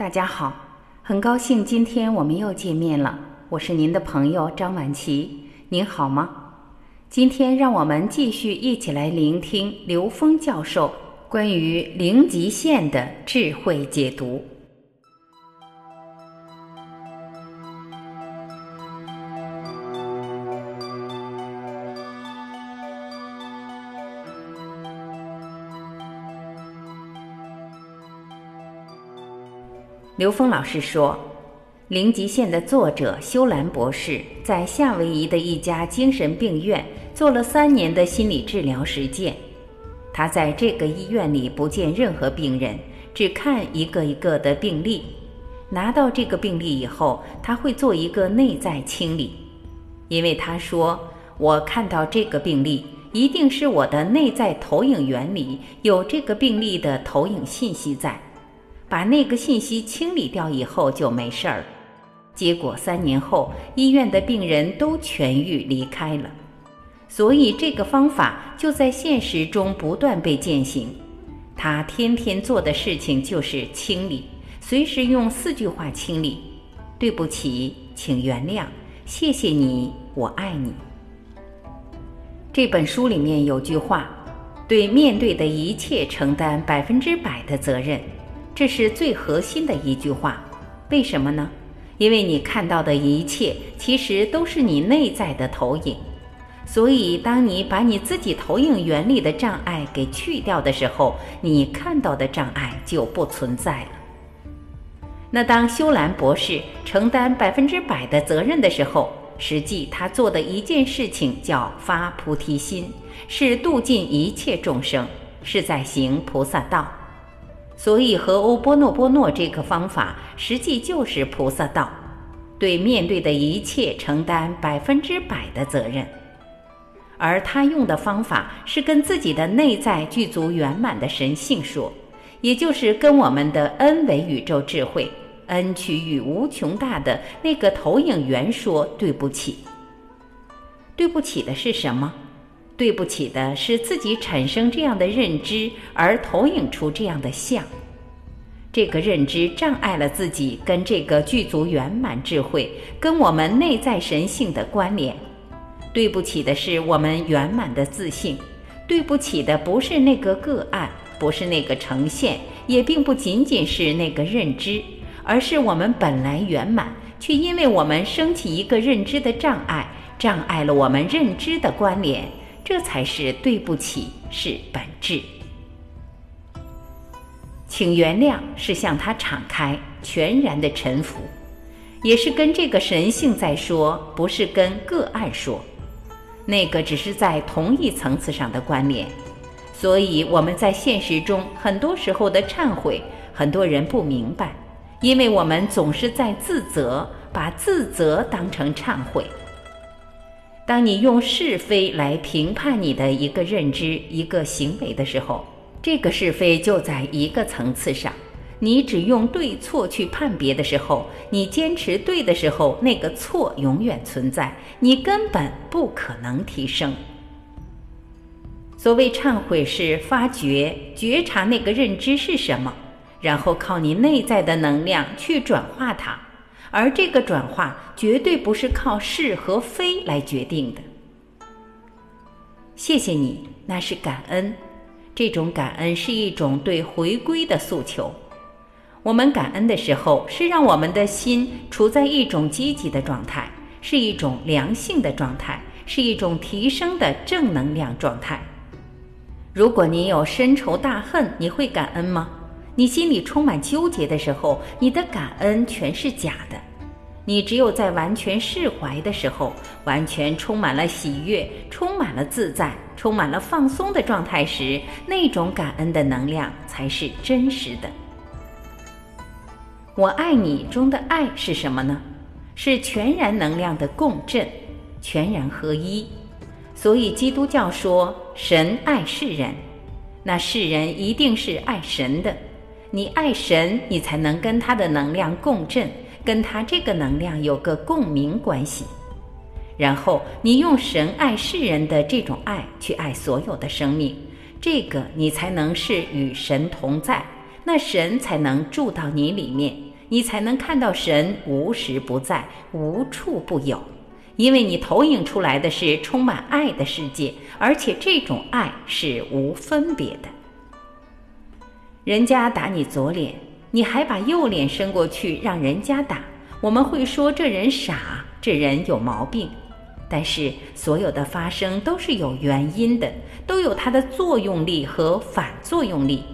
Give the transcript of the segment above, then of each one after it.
大家好，很高兴今天我们又见面了。我是您的朋友张晚琪，您好吗？今天让我们继续一起来聆听刘峰教授关于零极限的智慧解读。刘峰老师说，《零极限》的作者修兰博士在夏威夷的一家精神病院做了三年的心理治疗实践。他在这个医院里不见任何病人，只看一个一个的病例。拿到这个病例以后，他会做一个内在清理，因为他说：“我看到这个病例，一定是我的内在投影原理有这个病例的投影信息在。”把那个信息清理掉以后就没事儿，结果三年后医院的病人都痊愈离开了，所以这个方法就在现实中不断被践行。他天天做的事情就是清理，随时用四句话清理：对不起，请原谅，谢谢你，我爱你。这本书里面有句话：对面对的一切承担百分之百的责任。这是最核心的一句话，为什么呢？因为你看到的一切其实都是你内在的投影，所以当你把你自己投影原理的障碍给去掉的时候，你看到的障碍就不存在了。那当修兰博士承担百分之百的责任的时候，实际他做的一件事情叫发菩提心，是度尽一切众生，是在行菩萨道。所以，和欧波诺波诺这个方法，实际就是菩萨道，对面对的一切承担百分之百的责任。而他用的方法是跟自己的内在具足圆满的神性说，也就是跟我们的 N 维宇宙智慧、N 区域无穷大的那个投影源说对不起。对不起的是什么？对不起的是自己产生这样的认知，而投影出这样的像。这个认知障碍了自己跟这个具足圆满智慧、跟我们内在神性的关联。对不起的是我们圆满的自信。对不起的不是那个个案，不是那个呈现，也并不仅仅是那个认知，而是我们本来圆满，却因为我们升起一个认知的障碍，障碍了我们认知的关联。这才是对不起，是本质。请原谅是向他敞开，全然的臣服，也是跟这个神性在说，不是跟个案说。那个只是在同一层次上的关联。所以我们在现实中很多时候的忏悔，很多人不明白，因为我们总是在自责，把自责当成忏悔。当你用是非来评判你的一个认知、一个行为的时候，这个是非就在一个层次上。你只用对错去判别的时候，你坚持对的时候，那个错永远存在，你根本不可能提升。所谓忏悔，是发觉、觉察那个认知是什么，然后靠你内在的能量去转化它。而这个转化绝对不是靠是和非来决定的。谢谢你，那是感恩。这种感恩是一种对回归的诉求。我们感恩的时候，是让我们的心处在一种积极的状态，是一种良性的状态，是一种提升的正能量状态。如果你有深仇大恨，你会感恩吗？你心里充满纠结的时候，你的感恩全是假的。你只有在完全释怀的时候，完全充满了喜悦、充满了自在、充满了放松的状态时，那种感恩的能量才是真实的。我爱你中的爱是什么呢？是全然能量的共振，全然合一。所以基督教说神爱世人，那世人一定是爱神的。你爱神，你才能跟他的能量共振，跟他这个能量有个共鸣关系。然后你用神爱世人的这种爱去爱所有的生命，这个你才能是与神同在，那神才能住到你里面，你才能看到神无时不在、无处不有。因为你投影出来的是充满爱的世界，而且这种爱是无分别的。人家打你左脸，你还把右脸伸过去让人家打，我们会说这人傻，这人有毛病。但是所有的发生都是有原因的，都有它的作用力和反作用力。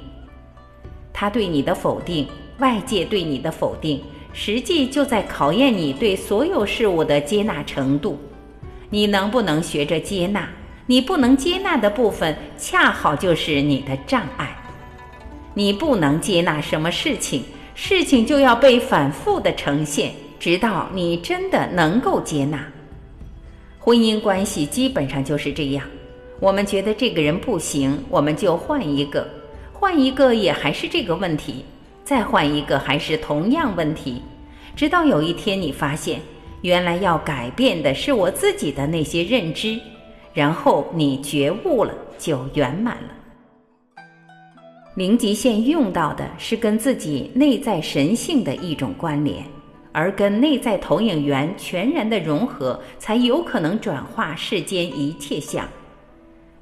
他对你的否定，外界对你的否定。实际就在考验你对所有事物的接纳程度，你能不能学着接纳？你不能接纳的部分，恰好就是你的障碍。你不能接纳什么事情，事情就要被反复的呈现，直到你真的能够接纳。婚姻关系基本上就是这样，我们觉得这个人不行，我们就换一个，换一个也还是这个问题。再换一个还是同样问题，直到有一天你发现，原来要改变的是我自己的那些认知，然后你觉悟了，就圆满了。零极限用到的是跟自己内在神性的一种关联，而跟内在投影源全然的融合，才有可能转化世间一切相。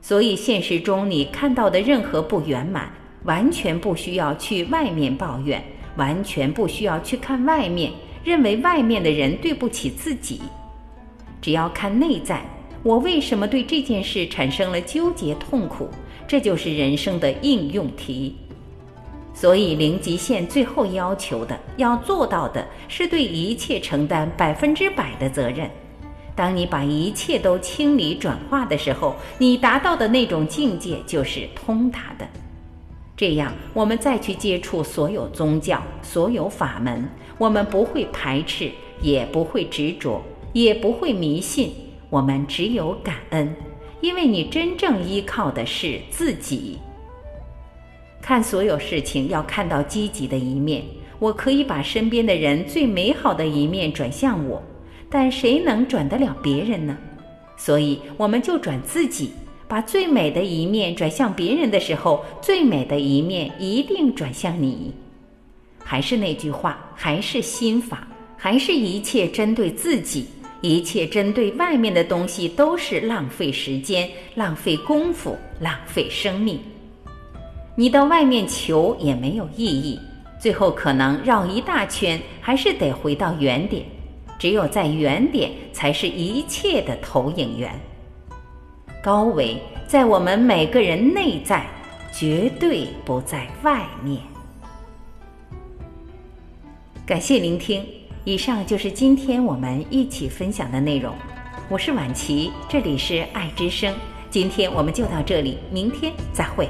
所以现实中你看到的任何不圆满。完全不需要去外面抱怨，完全不需要去看外面，认为外面的人对不起自己。只要看内在，我为什么对这件事产生了纠结痛苦？这就是人生的应用题。所以零极限最后要求的、要做到的是对一切承担百分之百的责任。当你把一切都清理转化的时候，你达到的那种境界就是通达的。这样，我们再去接触所有宗教、所有法门，我们不会排斥，也不会执着，也不会迷信。我们只有感恩，因为你真正依靠的是自己。看所有事情，要看到积极的一面。我可以把身边的人最美好的一面转向我，但谁能转得了别人呢？所以，我们就转自己。把最美的一面转向别人的时候，最美的一面一定转向你。还是那句话，还是心法，还是一切针对自己，一切针对外面的东西都是浪费时间、浪费功夫、浪费生命。你到外面求也没有意义，最后可能绕一大圈，还是得回到原点。只有在原点，才是一切的投影源。高维在我们每个人内在，绝对不在外面。感谢聆听，以上就是今天我们一起分享的内容。我是婉琪，这里是爱之声。今天我们就到这里，明天再会。